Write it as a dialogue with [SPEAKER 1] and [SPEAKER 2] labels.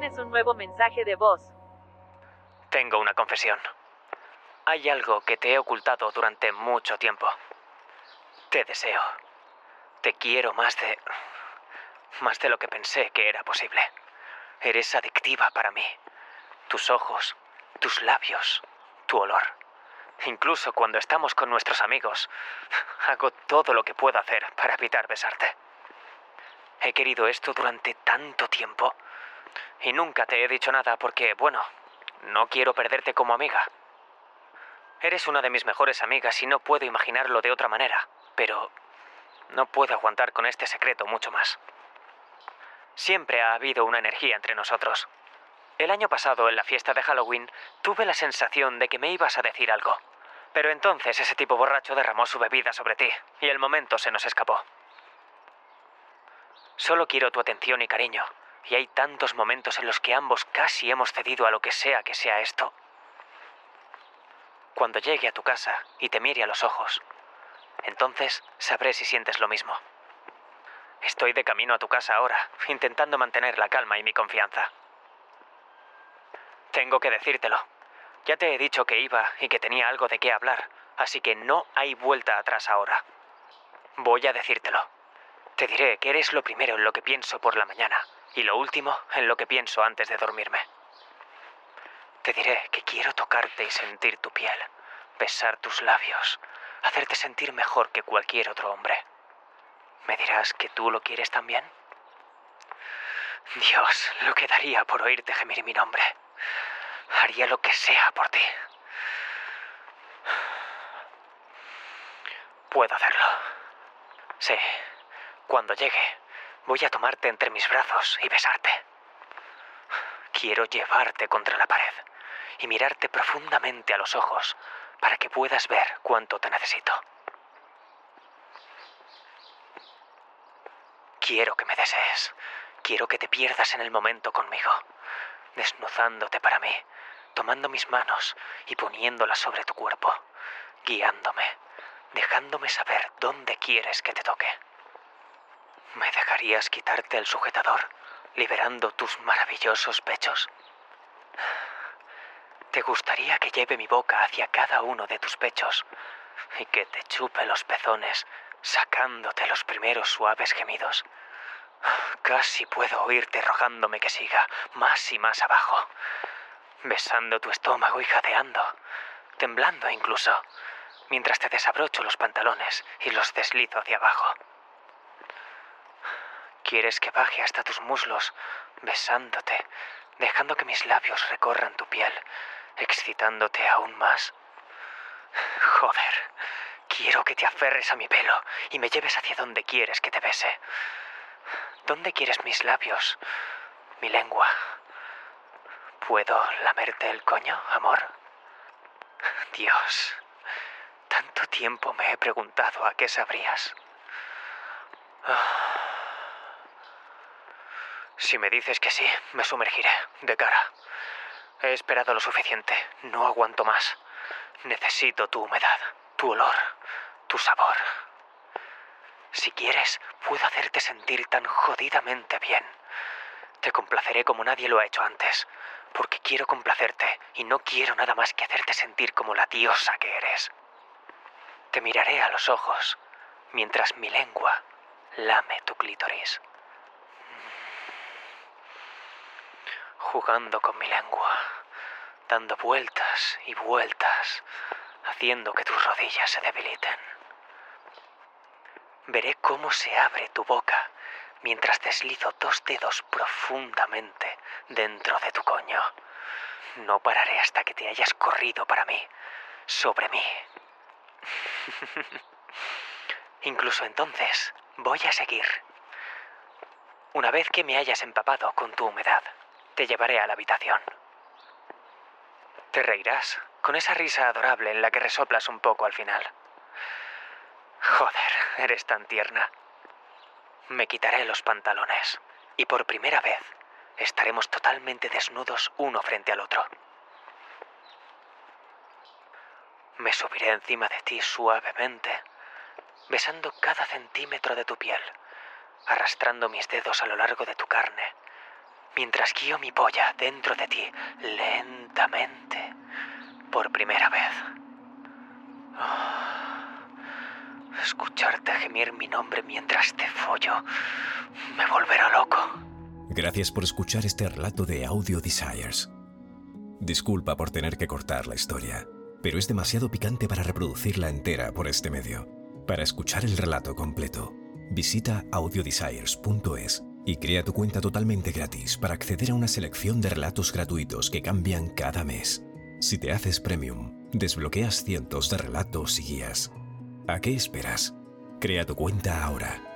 [SPEAKER 1] Tienes un nuevo mensaje de voz.
[SPEAKER 2] Tengo una confesión. Hay algo que te he ocultado durante mucho tiempo. Te deseo. Te quiero más de... más de lo que pensé que era posible. Eres adictiva para mí. Tus ojos, tus labios, tu olor. Incluso cuando estamos con nuestros amigos, hago todo lo que puedo hacer para evitar besarte. He querido esto durante tanto tiempo y nunca te he dicho nada porque, bueno, no quiero perderte como amiga. Eres una de mis mejores amigas y no puedo imaginarlo de otra manera, pero no puedo aguantar con este secreto mucho más. Siempre ha habido una energía entre nosotros. El año pasado, en la fiesta de Halloween, tuve la sensación de que me ibas a decir algo. Pero entonces ese tipo borracho derramó su bebida sobre ti, y el momento se nos escapó. Solo quiero tu atención y cariño, y hay tantos momentos en los que ambos casi hemos cedido a lo que sea que sea esto. Cuando llegue a tu casa y te mire a los ojos, entonces sabré si sientes lo mismo. Estoy de camino a tu casa ahora, intentando mantener la calma y mi confianza. Tengo que decírtelo. Ya te he dicho que iba y que tenía algo de qué hablar, así que no hay vuelta atrás ahora. Voy a decírtelo. Te diré que eres lo primero en lo que pienso por la mañana y lo último en lo que pienso antes de dormirme. Te diré que quiero tocarte y sentir tu piel, besar tus labios, hacerte sentir mejor que cualquier otro hombre. ¿Me dirás que tú lo quieres también? Dios, lo que daría por oírte gemir mi nombre. Haría lo que sea por ti. Puedo hacerlo. Sí, cuando llegue, voy a tomarte entre mis brazos y besarte. Quiero llevarte contra la pared y mirarte profundamente a los ojos para que puedas ver cuánto te necesito. Quiero que me desees. Quiero que te pierdas en el momento conmigo, desnudándote para mí, tomando mis manos y poniéndolas sobre tu cuerpo, guiándome, dejándome saber dónde quieres que te toque. ¿Me dejarías quitarte el sujetador, liberando tus maravillosos pechos? ¿Te gustaría que lleve mi boca hacia cada uno de tus pechos y que te chupe los pezones, sacándote los primeros suaves gemidos? Casi puedo oírte rogándome que siga más y más abajo, besando tu estómago y jadeando, temblando incluso, mientras te desabrocho los pantalones y los deslizo hacia abajo. ¿Quieres que baje hasta tus muslos, besándote, dejando que mis labios recorran tu piel, excitándote aún más? Joder, quiero que te aferres a mi pelo y me lleves hacia donde quieres que te bese. ¿Dónde quieres mis labios? Mi lengua. ¿Puedo lamerte el coño, amor? Dios, tanto tiempo me he preguntado a qué sabrías. Si me dices que sí, me sumergiré, de cara. He esperado lo suficiente, no aguanto más. Necesito tu humedad, tu olor, tu sabor. Si quieres, puedo hacerte sentir tan jodidamente bien. Te complaceré como nadie lo ha hecho antes, porque quiero complacerte y no quiero nada más que hacerte sentir como la diosa que eres. Te miraré a los ojos mientras mi lengua lame tu clítoris. Jugando con mi lengua, dando vueltas y vueltas, haciendo que tus rodillas se debiliten. Veré cómo se abre tu boca mientras deslizo dos dedos profundamente dentro de tu coño. No pararé hasta que te hayas corrido para mí, sobre mí. Incluso entonces voy a seguir. Una vez que me hayas empapado con tu humedad, te llevaré a la habitación. Te reirás con esa risa adorable en la que resoplas un poco al final. Joder, eres tan tierna. Me quitaré los pantalones y por primera vez estaremos totalmente desnudos uno frente al otro. Me subiré encima de ti suavemente, besando cada centímetro de tu piel, arrastrando mis dedos a lo largo de tu carne, mientras guío mi polla dentro de ti lentamente por primera vez. Ah, escucharte gemir mi nombre mientras te follo me volverá loco.
[SPEAKER 3] Gracias por escuchar este relato de Audio Desires. Disculpa por tener que cortar la historia, pero es demasiado picante para reproducirla entera por este medio. Para escuchar el relato completo, visita audiodesires.es y crea tu cuenta totalmente gratis para acceder a una selección de relatos gratuitos que cambian cada mes. Si te haces premium, desbloqueas cientos de relatos y guías. ¿A qué esperas? Crea tu cuenta ahora